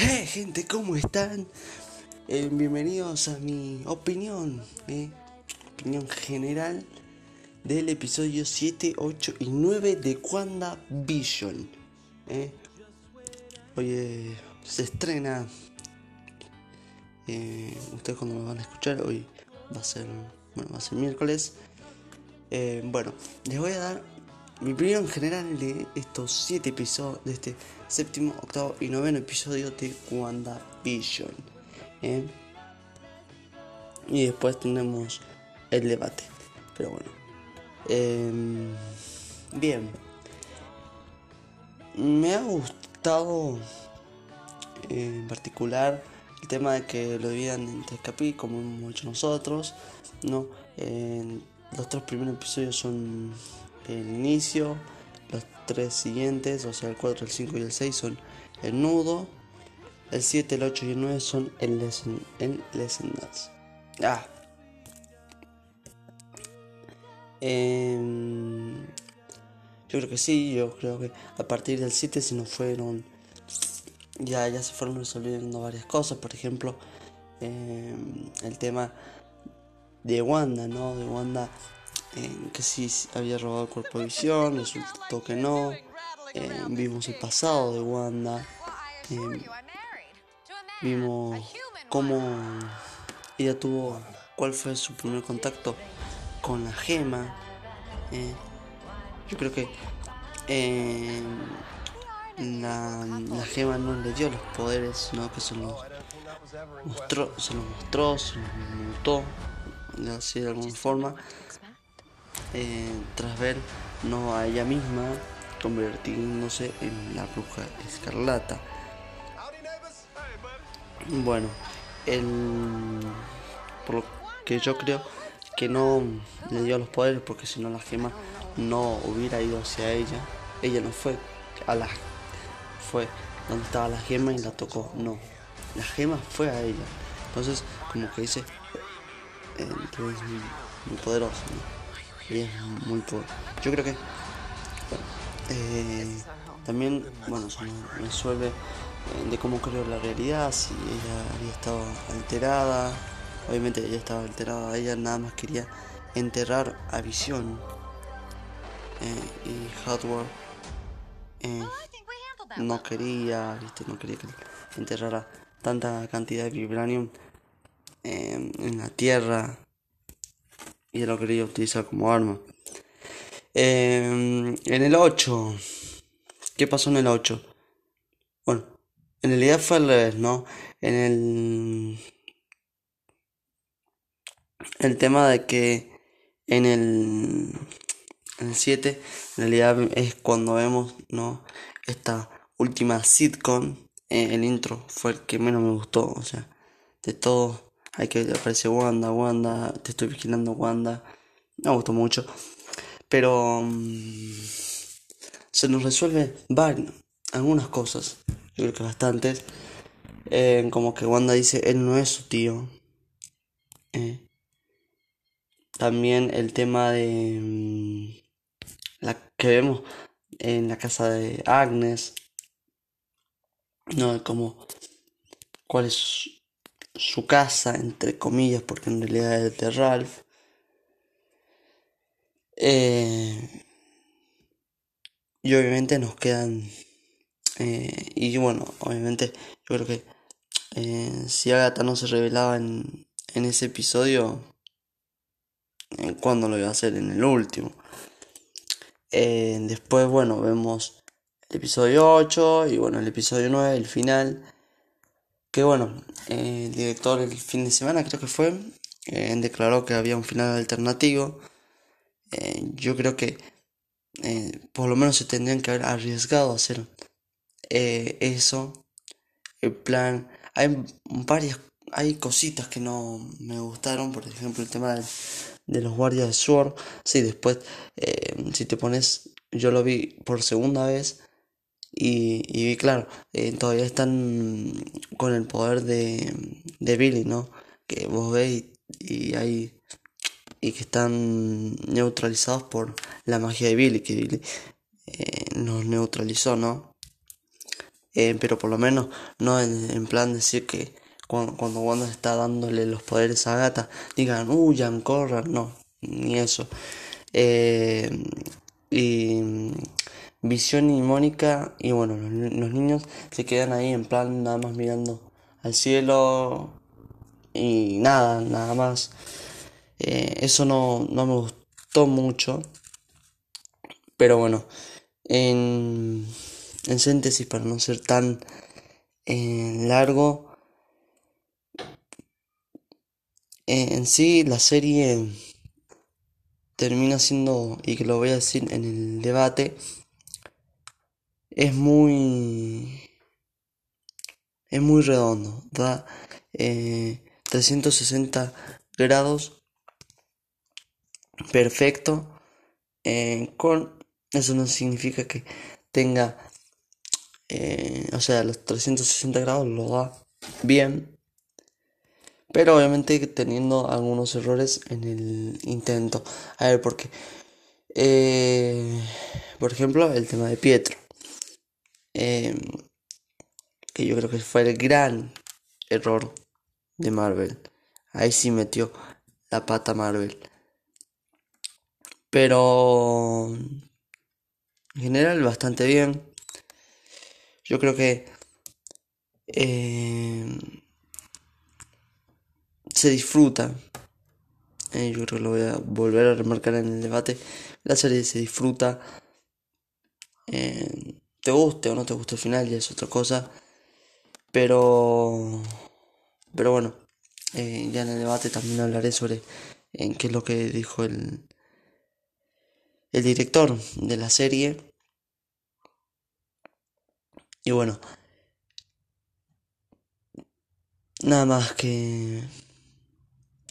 Hey gente, ¿cómo están? Eh, bienvenidos a mi opinión, eh, opinión general del episodio 7, 8 y 9 de WandaVision. Eh. Hoy eh, se estrena, ustedes cuando lo van a escuchar, hoy va a ser, bueno, va a ser miércoles. Bueno, les voy a dar mi opinión general de estos 7 episodios, de este séptimo, octavo y noveno episodio de WandaVision. ¿eh? Y después tenemos el debate. Pero bueno. Em, bien. Me ha gustado en particular el tema de que lo dividan en tres capítulos, como hemos hecho nosotros. ¿no? Los tres primeros episodios son el inicio, los tres siguientes, o sea, el 4, el 5 y el 6 son el nudo, el 7, el 8 y el 9 son el lesson, el lesson notes. Ah. Em, yo creo que sí, yo creo que a partir del 7 se nos fueron, ya, ya se fueron resolviendo varias cosas, por ejemplo, em, el tema de Wanda, ¿no? De Wanda eh, que sí había robado el cuerpo de visión, resultó que no. Eh, vimos el pasado de Wanda. Eh, vimos cómo ella tuvo, cuál fue su primer contacto con la gema. yo creo que la, la, gema no le dio los poderes, sino que se los mostró, se los mostró, se los mutó, así de alguna forma. Eh, tras ver no a ella misma convirtiéndose en la bruja escarlata. Bueno, el, por lo que yo creo que no le dio los poderes porque si no la gema no hubiera ido hacia ella. Ella no fue a la fue donde estaba la gema y la tocó. No, la gema fue a ella. Entonces como que dice, eh, entonces muy poderoso. Y es muy. Yo creo que eh, también, bueno, se resuelve eh, de cómo creó la realidad, si ella había estado alterada. Obviamente ella estaba alterada, ella nada más quería enterrar a Visión. Eh, y Hardware no quería, ¿viste? no quería que enterrara tanta cantidad de vibranium en la tierra y lo quería utilizar como arma. Em, en el 8, ¿qué pasó en el 8? Bueno, en realidad fue al revés, ¿no? En el. El tema de que en el. En el 7, en realidad es cuando vemos, ¿no? Esta última sitcom. Eh, el intro fue el que menos me gustó, o sea, de todo hay que aparece Wanda, Wanda, te estoy vigilando Wanda. Me gustó mucho. Pero mm, se nos resuelve varias, algunas cosas. Yo creo que bastantes. Eh, como que Wanda dice, él no es su tío. Eh, también el tema de mm, la que vemos en la casa de Agnes. No, como cuál es su casa, entre comillas, porque en realidad es de Ralph. Eh, y obviamente nos quedan... Eh, y bueno, obviamente yo creo que eh, si Agatha no se revelaba en, en ese episodio, ¿en cuándo lo iba a hacer? En el último. después, bueno, vemos el episodio 8 y bueno, el episodio 9, el final que bueno, el director el fin de semana creo que fue, eh, declaró que había un final alternativo. Eh, yo creo que eh, por lo menos se tendrían que haber arriesgado a hacer eso. El plan, hay varias, hay cositas que no me gustaron, por ejemplo el tema de, los guardias de Sword. Sí, después, si te pones, yo lo vi por segunda vez y, y claro, eh, todavía están con el poder de, de Billy, ¿no? Que vos veis y, hay y que están neutralizados por la magia de Billy, que Billy eh, nos neutralizó, ¿no? eh, pero por lo menos no en, plan decir que cuando, cuando Wanda está dándole los poderes a Gata digan, huyan, corran, no, ni eso. Eh, y Visión y Mónica, y bueno, los, niños se quedan ahí en plan nada más mirando al cielo y nada, nada más. Eh, eso no, no me gustó mucho. Pero bueno, en, en síntesis, para no ser tan eh, largo, eh, en sí la serie termina siendo, y que lo voy a decir en el debate, es muy es muy redondo da 360 eh, grados perfecto. Con eso no significa que tenga, eh, o sea, los 360 grados lo da bien, pero obviamente teniendo algunos errores en el intento. A ver, porque, eh, por ejemplo, el tema de Pietro, eh, que yo creo que fue el gran error de Marvel. Ahí sí metió la pata Marvel. Pero en general bastante bien. Yo creo que eh, se disfruta. Eh, yo creo que lo voy a volver a remarcar en el debate. La serie se disfruta. Eh, te guste o no te guste el final, ya es otra cosa. Pero, pero bueno, ya en el debate también hablaré sobre en qué es lo que dijo el, el director de la serie y bueno, nada más que,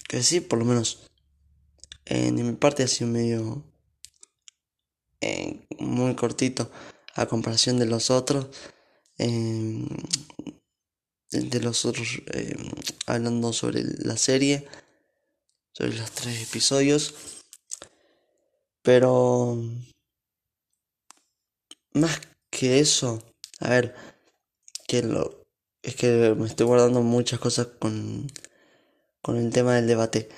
que sí, por lo menos en mi parte ha sido medio eh, muy cortito a comparación de los otros. Em, de los otros em, hablando sobre la serie, sobre los tres episodios. Pero más que eso, a ver, que lo, es que me estoy guardando muchas cosas con, con el tema del debate.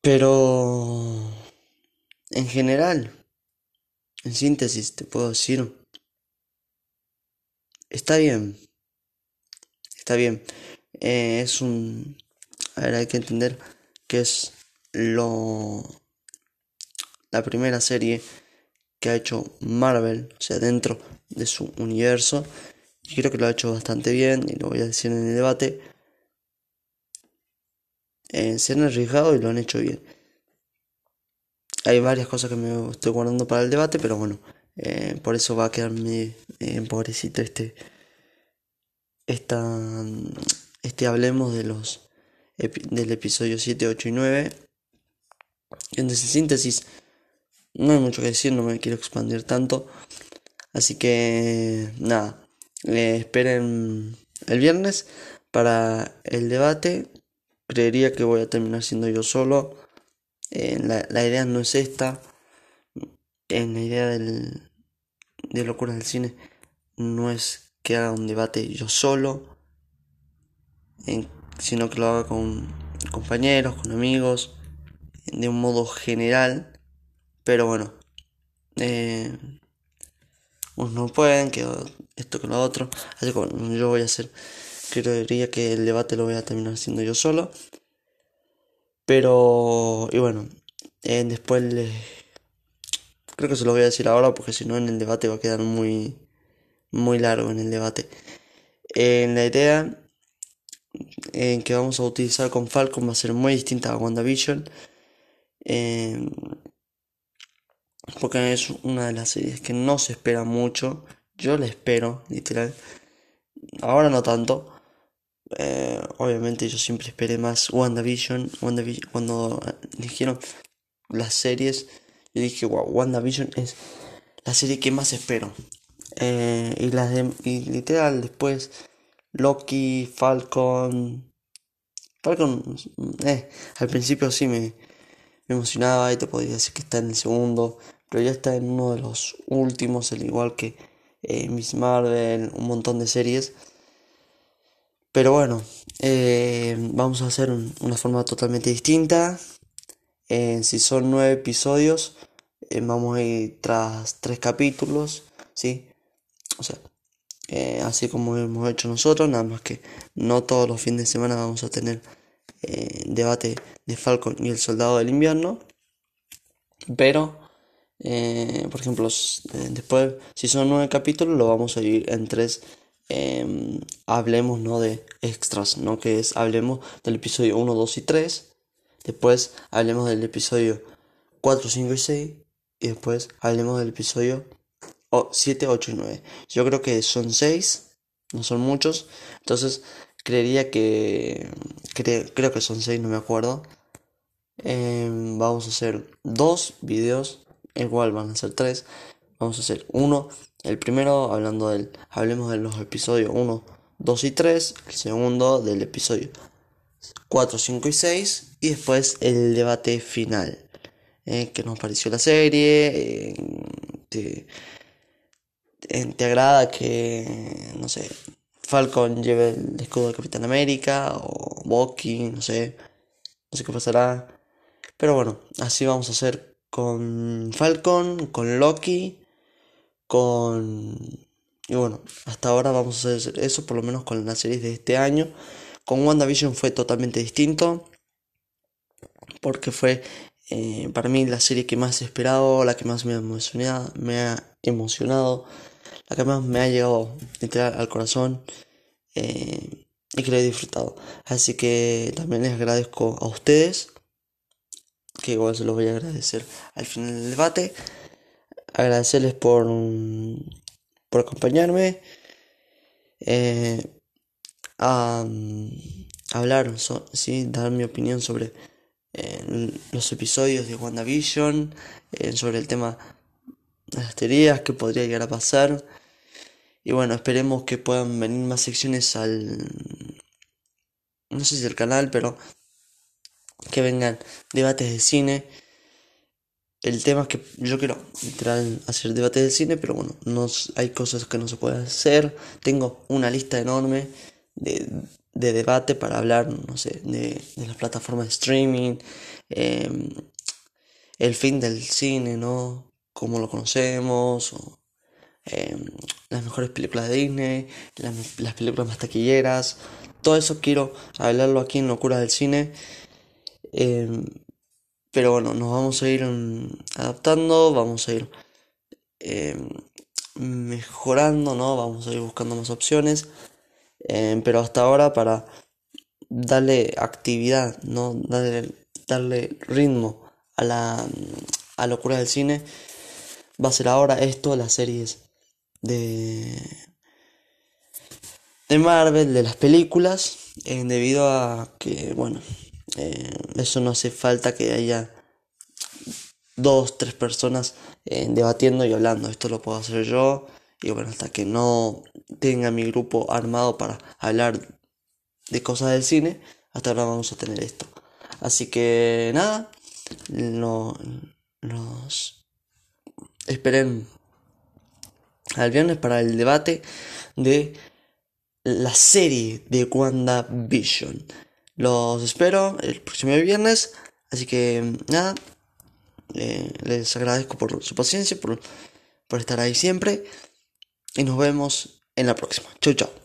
Pero, en general, en síntesis, te puedo decir, está bien, está bien. Eh, es un, a ver, hay que entender que es lo, la primera serie que ha hecho Marvel, o sea, dentro de su universo. Y creo que lo ha hecho bastante bien, y lo voy a decir en el debate. Eh, se han arriesgado y lo han hecho bien. Hay varias cosas que me estoy guardando para el debate, pero bueno, eh, por eso va a quedarme eh, pobrecito este, esta, este hablemos de los del episodio 7, 8 y 9. Entonces, en síntesis, no hay mucho que decir, no me quiero expandir tanto. Así que nada, esperen el viernes para el debate. Creería que voy a terminar siendo yo solo. Eh, la, idea no es esta. En la idea del, de locura del cine no es que haga un debate yo solo, sino que lo haga con compañeros, con amigos, de un modo general pero bueno, eh, unos no pueden, que esto que lo otro. Así que yo voy a hacer, creería que el debate lo voy a terminar haciendo yo solo. Pero, y bueno, eh, después creo que se lo voy a decir ahora porque si no en el debate va a quedar muy, muy largo en el debate. En la idea en que vamos a utilizar con Falcon va a ser muy distinta a WandaVision. Eh, porque es una de las series que no se espera mucho. Yo la espero, literal. Ahora no tanto. Eh, obviamente yo siempre esperé más WandaVision. WandaVision cuando dijeron las series, yo dije, WandaVision es la serie que más espero. Eh, y las de, y literal después Loki, Falcon. Falcon, eh, al principio sí me, me emocionaba y te podía decir que está en el segundo, pero ya está en uno de los últimos, al igual que eh, Miss Marvel, un montón de series. Pero bueno, eh, vamos a hacer una forma totalmente distinta. si son nueve episodios, vamos a ir tras tres capítulos, ¿sí? O sea, así como hemos hecho nosotros, nada más que no todos los fines de semana vamos a tener debate de Falcon y el Soldado del Invierno. Pero, eh, por ejemplo, eh, después, si son nueve capítulos, lo vamos a dividir en tres. Em, hablemos de extras, ¿no? Que es hablemos del episodio 1, 2 y 3. Después hablemos del episodio 4, 5 y 6. Y después hablemos del episodio 7, 8 y 9. Yo creo que son 6, no son muchos. Entonces, creería que. creo que son 6, no me acuerdo. Em, vamos a hacer dos videos, igual van a ser tres. Vamos a hacer uno, el primero hablando del, hablemos de los episodios. 1, 2 y 3, el segundo del episodio. 4, 5 y 6 y después el debate final. Eh, que nos pareció la serie? Eh, te, te, agrada que, no sé, Falcon lleve el escudo de Capitán América o Bucky, no sé, no sé qué pasará. Pero bueno, así vamos a hacer con Falcon, con Loki, con... Y bueno, hasta ahora vamos a hacer eso, por lo menos con las series de este año. Con WandaVision fue totalmente distinto, porque fue eh, para mí la serie que más he esperado, la que más me ha emocionado, me ha emocionado la que más me ha llegado literal al corazón eh, y que lo he disfrutado. Así que también les agradezco a ustedes que igual se los voy a agradecer al final del debate. Agradecerles por, por acompañarme. Eh, a, hablar, ¿sí? dar mi opinión sobre eh, los episodios de WandaVision, eh, sobre el tema de las teorías, que podría llegar a pasar. Y bueno, esperemos que puedan venir más secciones al... No sé si al canal, pero que vengan debates de cine. El tema es que yo quiero literal hacer debates de cine, pero bueno, no, hay cosas que no se pueden hacer. Tengo una lista enorme de, de debate para hablar, no sé, de, las plataformas de streaming, em, el fin del cine, ¿no? Cómo lo conocemos, em, las mejores películas de Disney, las, las películas más taquilleras. Todo eso quiero hablarlo aquí en Locura del Cine. Em, pero bueno, nos vamos a ir adaptando, vamos a ir em, mejorando, ¿no? Vamos a ir buscando más opciones. Em, pero hasta ahora para darle actividad, ¿no? Darle, darle ritmo a la a locura del cine. Va a ser ahora esto, las series de de Marvel, de las películas, debido a que, bueno, eh, eso no hace falta que haya dos, tres personas eh, debatiendo y hablando. Esto lo puedo hacer yo. Y bueno, hasta que no tenga mi grupo armado para hablar de cosas del cine, hasta ahora vamos a tener esto. Así que nada, no, nos esperen al viernes para el debate de la serie de WandaVision. Los espero el próximo viernes. Así que nada, les agradezco por su paciencia, por, por estar ahí siempre. Y nos vemos en la próxima. Chau, chau.